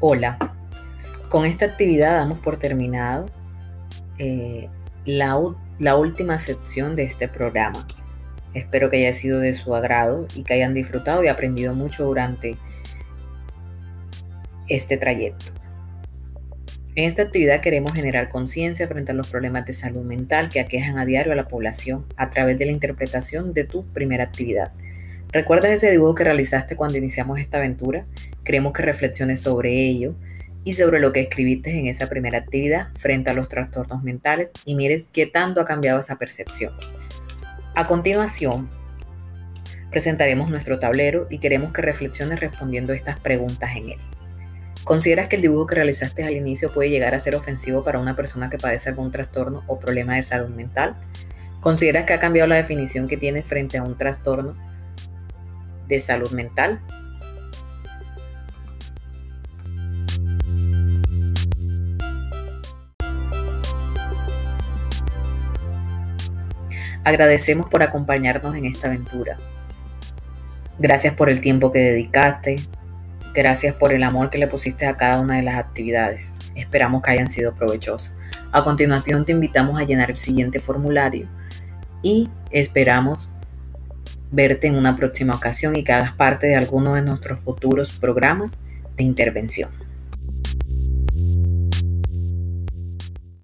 Hola, con esta actividad damos por terminado eh, la, la última sección de este programa. Espero que haya sido de su agrado y que hayan disfrutado y aprendido mucho durante este trayecto. En esta actividad queremos generar conciencia frente a los problemas de salud mental que aquejan a diario a la población a través de la interpretación de tu primera actividad. ¿Recuerdas ese dibujo que realizaste cuando iniciamos esta aventura? Queremos que reflexiones sobre ello y sobre lo que escribiste en esa primera actividad frente a los trastornos mentales y mires qué tanto ha cambiado esa percepción. A continuación, presentaremos nuestro tablero y queremos que reflexiones respondiendo estas preguntas en él. ¿Consideras que el dibujo que realizaste al inicio puede llegar a ser ofensivo para una persona que padece algún trastorno o problema de salud mental? ¿Consideras que ha cambiado la definición que tienes frente a un trastorno de salud mental. Agradecemos por acompañarnos en esta aventura. Gracias por el tiempo que dedicaste. Gracias por el amor que le pusiste a cada una de las actividades. Esperamos que hayan sido provechosas. A continuación te invitamos a llenar el siguiente formulario y esperamos verte en una próxima ocasión y que hagas parte de alguno de nuestros futuros programas de intervención.